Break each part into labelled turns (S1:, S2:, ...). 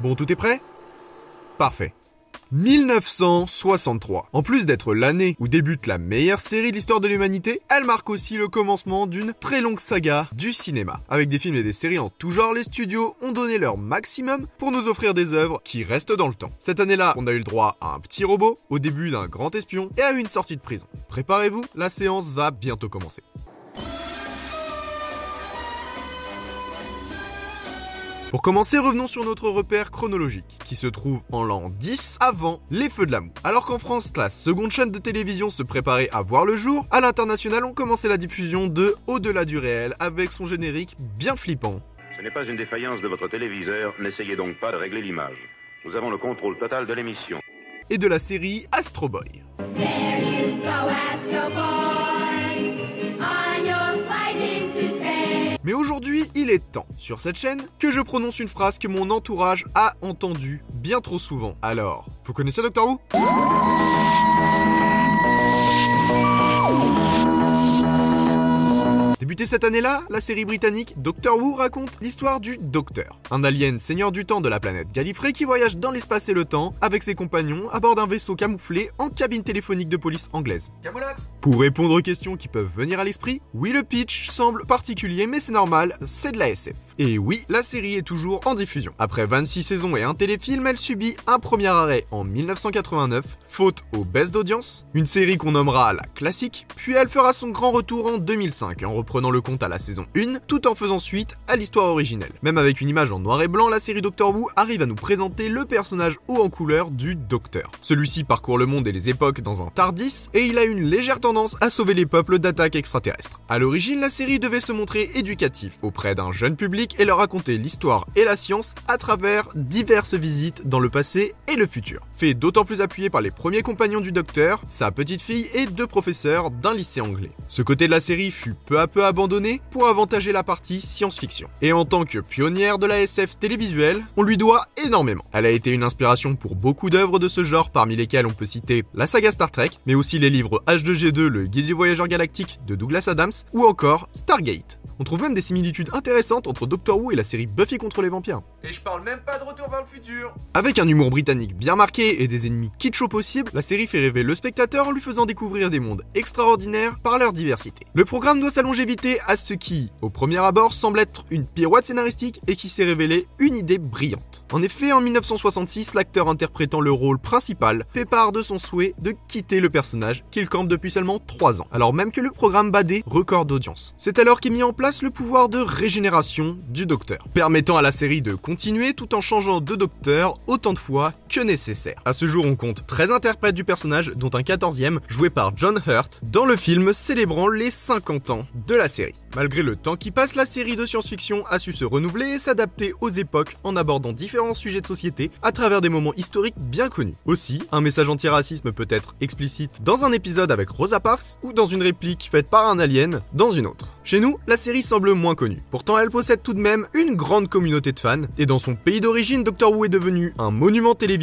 S1: Bon, tout est prêt? Parfait. 1963. En plus d'être l'année où débute la meilleure série de l'histoire de l'humanité, elle marque aussi le commencement d'une très longue saga du cinéma. Avec des films et des séries en tout genre, les studios ont donné leur maximum pour nous offrir des œuvres qui restent dans le temps. Cette année-là, on a eu le droit à un petit robot, au début d'un grand espion et à une sortie de prison. Préparez-vous, la séance va bientôt commencer. Pour commencer, revenons sur notre repère chronologique, qui se trouve en l'an 10 avant les Feux de l'amour. Alors qu'en France, la seconde chaîne de télévision se préparait à voir le jour, à l'international, on commençait la diffusion de Au-delà du réel, avec son générique bien flippant.
S2: Ce n'est pas une défaillance de votre téléviseur, n'essayez donc pas de régler l'image. Nous avons le contrôle total de l'émission.
S1: Et de la série Astro Boy. Aujourd'hui, il est temps, sur cette chaîne, que je prononce une phrase que mon entourage a entendue bien trop souvent. Alors, vous connaissez Doctor Who? Débutée cette année-là, la série britannique Doctor Who raconte l'histoire du Docteur, un alien seigneur du temps de la planète Gallifrey qui voyage dans l'espace et le temps avec ses compagnons à bord d'un vaisseau camouflé en cabine téléphonique de police anglaise. Pour répondre aux questions qui peuvent venir à l'esprit, oui le pitch semble particulier mais c'est normal, c'est de la SF. Et oui, la série est toujours en diffusion. Après 26 saisons et un téléfilm, elle subit un premier arrêt en 1989, faute aux baisses d'audience, une série qu'on nommera la classique, puis elle fera son grand retour en 2005 en reprenant le compte à la saison 1, tout en faisant suite à l'histoire originelle. Même avec une image en noir et blanc, la série Doctor Who arrive à nous présenter le personnage haut en couleur du Docteur. Celui-ci parcourt le monde et les époques dans un Tardis, et il a une légère tendance à sauver les peuples d'attaques extraterrestres. À l'origine, la série devait se montrer éducatif auprès d'un jeune public et leur raconter l'histoire et la science à travers diverses visites dans le passé et le futur. Fait d'autant plus appuyé par les premiers compagnons du docteur, sa petite fille et deux professeurs d'un lycée anglais. Ce côté de la série fut peu à peu abandonné pour avantager la partie science-fiction. Et en tant que pionnière de la SF télévisuelle, on lui doit énormément. Elle a été une inspiration pour beaucoup d'œuvres de ce genre, parmi lesquelles on peut citer la saga Star Trek, mais aussi les livres H2G2, le guide du voyageur galactique de Douglas Adams, ou encore Stargate. On trouve même des similitudes intéressantes entre Doctor Who et la série Buffy contre les vampires. Et je parle même pas de Retour vers le futur Avec un humour britannique bien marqué et des ennemis kitsch au possible, la série fait rêver le spectateur en lui faisant découvrir des mondes extraordinaires par leur diversité. Le programme doit sa longévité à ce qui, au premier abord, semble être une pirouette scénaristique et qui s'est révélé une idée brillante. En effet, en 1966, l'acteur interprétant le rôle principal fait part de son souhait de quitter le personnage qu'il campe depuis seulement 3 ans, alors même que le programme bat des records d'audience. C'est alors qu'est mis en place le pouvoir de régénération du docteur, permettant à la série de continuer tout en changeant de docteur autant de fois que nécessaire. À ce jour, on compte 13 interprètes du personnage, dont un 14e joué par John Hurt, dans le film célébrant les 50 ans de la série. Malgré le temps qui passe, la série de science-fiction a su se renouveler et s'adapter aux époques en abordant différents sujets de société à travers des moments historiques bien connus. Aussi, un message anti-racisme peut être explicite dans un épisode avec Rosa Parks ou dans une réplique faite par un alien dans une autre. Chez nous, la série semble moins connue. Pourtant, elle possède tout de même une grande communauté de fans, et dans son pays d'origine, Doctor Who est devenu un monument télévisuel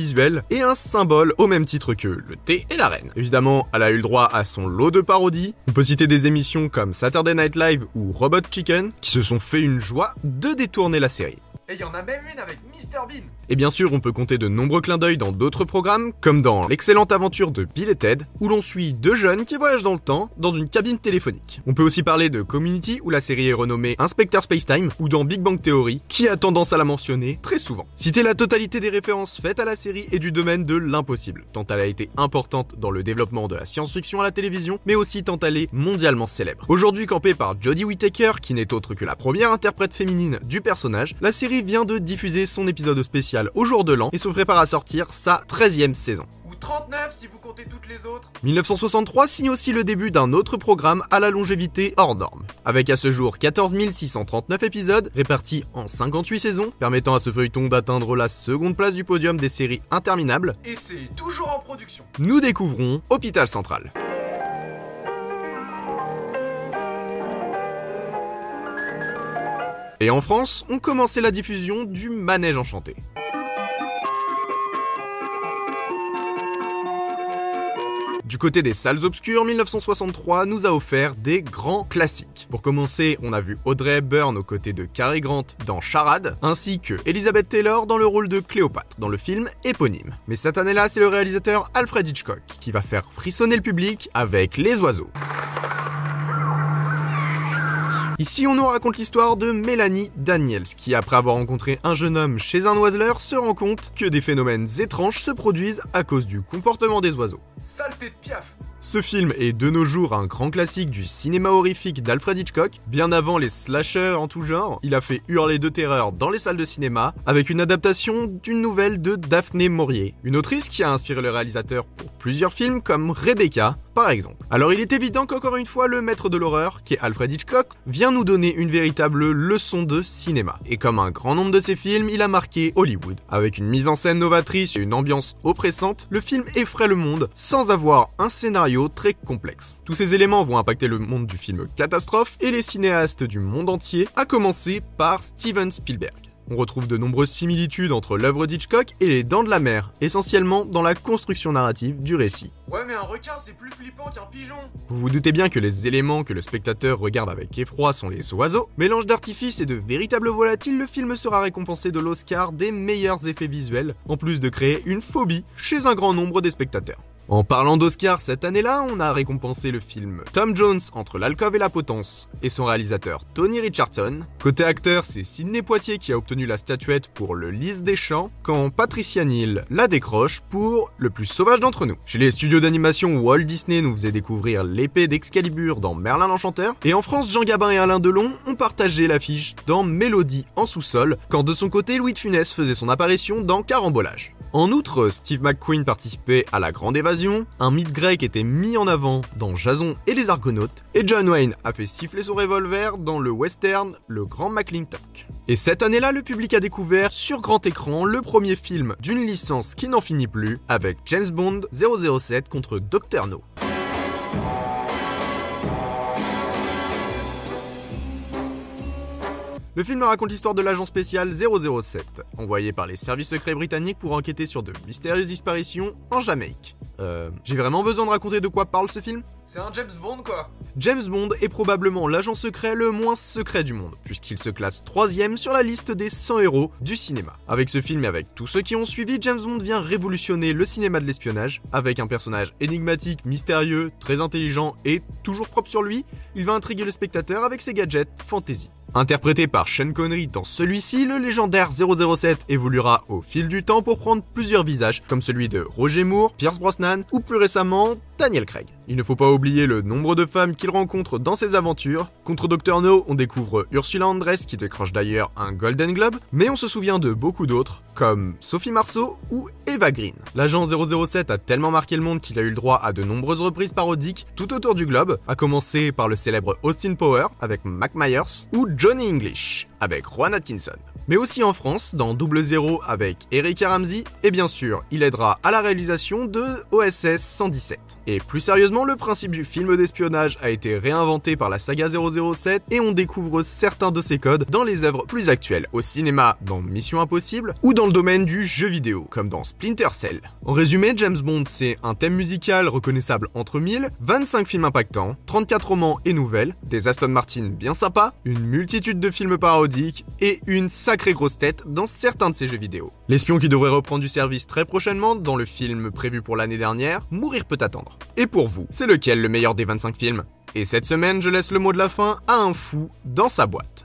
S1: et un symbole au même titre que le thé et la reine. Évidemment, elle a eu le droit à son lot de parodies. On peut citer des émissions comme Saturday Night Live ou Robot Chicken, qui se sont fait une joie de détourner la série. Et il y en a même une avec Mr Bean. Et bien sûr, on peut compter de nombreux clins d'œil dans d'autres programmes, comme dans l'excellente aventure de Bill et Ted, où l'on suit deux jeunes qui voyagent dans le temps dans une cabine téléphonique. On peut aussi parler de Community, où la série est renommée Inspector Spacetime, ou dans Big Bang Theory, qui a tendance à la mentionner très souvent. Citer la totalité des références faites à la série est du domaine de l'impossible, tant elle a été importante dans le développement de la science-fiction à la télévision, mais aussi tant elle est mondialement célèbre. Aujourd'hui campée par Jodie Whittaker, qui n'est autre que la première interprète féminine du personnage, la série série vient de diffuser son épisode spécial au jour de l'an et se prépare à sortir sa 13e saison.
S3: Ou 39 si vous comptez toutes les autres.
S1: 1963 signe aussi le début d'un autre programme à la longévité hors norme, avec à ce jour 14 639 épisodes répartis en 58 saisons, permettant à ce feuilleton d'atteindre la seconde place du podium des séries interminables.
S3: Et c'est toujours en production.
S1: Nous découvrons Hôpital Central. Et en France, on commençait la diffusion du Manège Enchanté. Du côté des salles obscures, 1963 nous a offert des grands classiques. Pour commencer, on a vu Audrey Hepburn aux côtés de Cary Grant dans Charade, ainsi que Elizabeth Taylor dans le rôle de Cléopâtre dans le film éponyme. Mais cette année-là, c'est le réalisateur Alfred Hitchcock qui va faire frissonner le public avec Les Oiseaux. Ici, on nous raconte l'histoire de Mélanie Daniels, qui, après avoir rencontré un jeune homme chez un oiseleur, se rend compte que des phénomènes étranges se produisent à cause du comportement des oiseaux.
S3: Saleté de piaf.
S1: Ce film est de nos jours un grand classique du cinéma horrifique d'Alfred Hitchcock. Bien avant les slashers en tout genre, il a fait hurler de terreur dans les salles de cinéma avec une adaptation d'une nouvelle de Daphné Maurier, une autrice qui a inspiré le réalisateur pour plusieurs films comme Rebecca, par exemple. Alors il est évident qu'encore une fois, le maître de l'horreur, qui est Alfred Hitchcock, vient nous donner une véritable leçon de cinéma. Et comme un grand nombre de ses films, il a marqué Hollywood. Avec une mise en scène novatrice et une ambiance oppressante, le film effraie le monde sans avoir un scénario très complexe. Tous ces éléments vont impacter le monde du film catastrophe et les cinéastes du monde entier, à commencer par Steven Spielberg. On retrouve de nombreuses similitudes entre l'œuvre d'Hitchcock et les Dents de la Mer, essentiellement dans la construction narrative du récit.
S3: Ouais, mais un requin, c'est plus flippant qu'un pigeon.
S1: Vous vous doutez bien que les éléments que le spectateur regarde avec effroi sont les oiseaux. Mélange d'artifices et de véritables volatiles, le film sera récompensé de l'Oscar des meilleurs effets visuels, en plus de créer une phobie chez un grand nombre des spectateurs. En parlant d'Oscar cette année-là, on a récompensé le film Tom Jones entre l'alcove et la potence et son réalisateur Tony Richardson. Côté acteur, c'est Sidney Poitier qui a obtenu la statuette pour Le Lys des Champs, quand Patricia Neal la décroche pour Le plus sauvage d'entre nous. Chez les studios d'animation, Walt Disney nous faisait découvrir l'épée d'Excalibur dans Merlin l'Enchanteur, et en France, Jean Gabin et Alain Delon ont partagé l'affiche dans Mélodie en sous-sol, quand de son côté, Louis de Funès faisait son apparition dans Carambolage. En outre, Steve McQueen participait à La Grande Évasion, un mythe grec était mis en avant dans Jason et les Argonautes, et John Wayne a fait siffler son revolver dans le western Le Grand McClintock. Et cette année-là, le public a découvert sur grand écran le premier film d'une licence qui n'en finit plus, avec James Bond 007 contre Dr. No. Le film raconte l'histoire de l'agent spécial 007, envoyé par les services secrets britanniques pour enquêter sur de mystérieuses disparitions en Jamaïque. Euh, j'ai vraiment besoin de raconter de quoi parle ce film?
S3: C'est un James Bond, quoi.
S1: James Bond est probablement l'agent secret le moins secret du monde, puisqu'il se classe troisième sur la liste des 100 héros du cinéma. Avec ce film et avec tous ceux qui ont suivi, James Bond vient révolutionner le cinéma de l'espionnage. Avec un personnage énigmatique, mystérieux, très intelligent et toujours propre sur lui, il va intriguer le spectateur avec ses gadgets fantasy. Interprété par Sean Connery dans celui-ci, le légendaire 007 évoluera au fil du temps pour prendre plusieurs visages, comme celui de Roger Moore, Pierce Brosnan ou plus récemment Daniel Craig. Il ne faut pas oublier le nombre de femmes qu'il rencontre dans ses aventures. Contre Dr No, on découvre Ursula Andress qui décroche d'ailleurs un Golden Globe, mais on se souvient de beaucoup d'autres, comme Sophie Marceau ou Eva Green. L'agent 007 a tellement marqué le monde qu'il a eu le droit à de nombreuses reprises parodiques tout autour du globe, à commencer par le célèbre Austin Power avec Mac Myers ou Johnny English avec Juan Atkinson. Mais aussi en France, dans Double Zéro avec Eric Ramsey, et bien sûr, il aidera à la réalisation de OSS 117. Et plus sérieusement, le principe du film d'espionnage a été réinventé par la saga 007 et on découvre certains de ses codes dans les œuvres plus actuelles, au cinéma dans Mission Impossible ou dans le domaine du jeu vidéo, comme dans Splinter Cell. En résumé, James Bond, c'est un thème musical reconnaissable entre mille, 25 films impactants, 34 romans et nouvelles, des Aston Martin bien sympas, une multitude de films et une sacrée grosse tête dans certains de ses jeux vidéo. L'espion qui devrait reprendre du service très prochainement dans le film prévu pour l'année dernière, Mourir peut attendre. Et pour vous, c'est lequel le meilleur des 25 films? Et cette semaine, je laisse le mot de la fin à un fou dans sa boîte.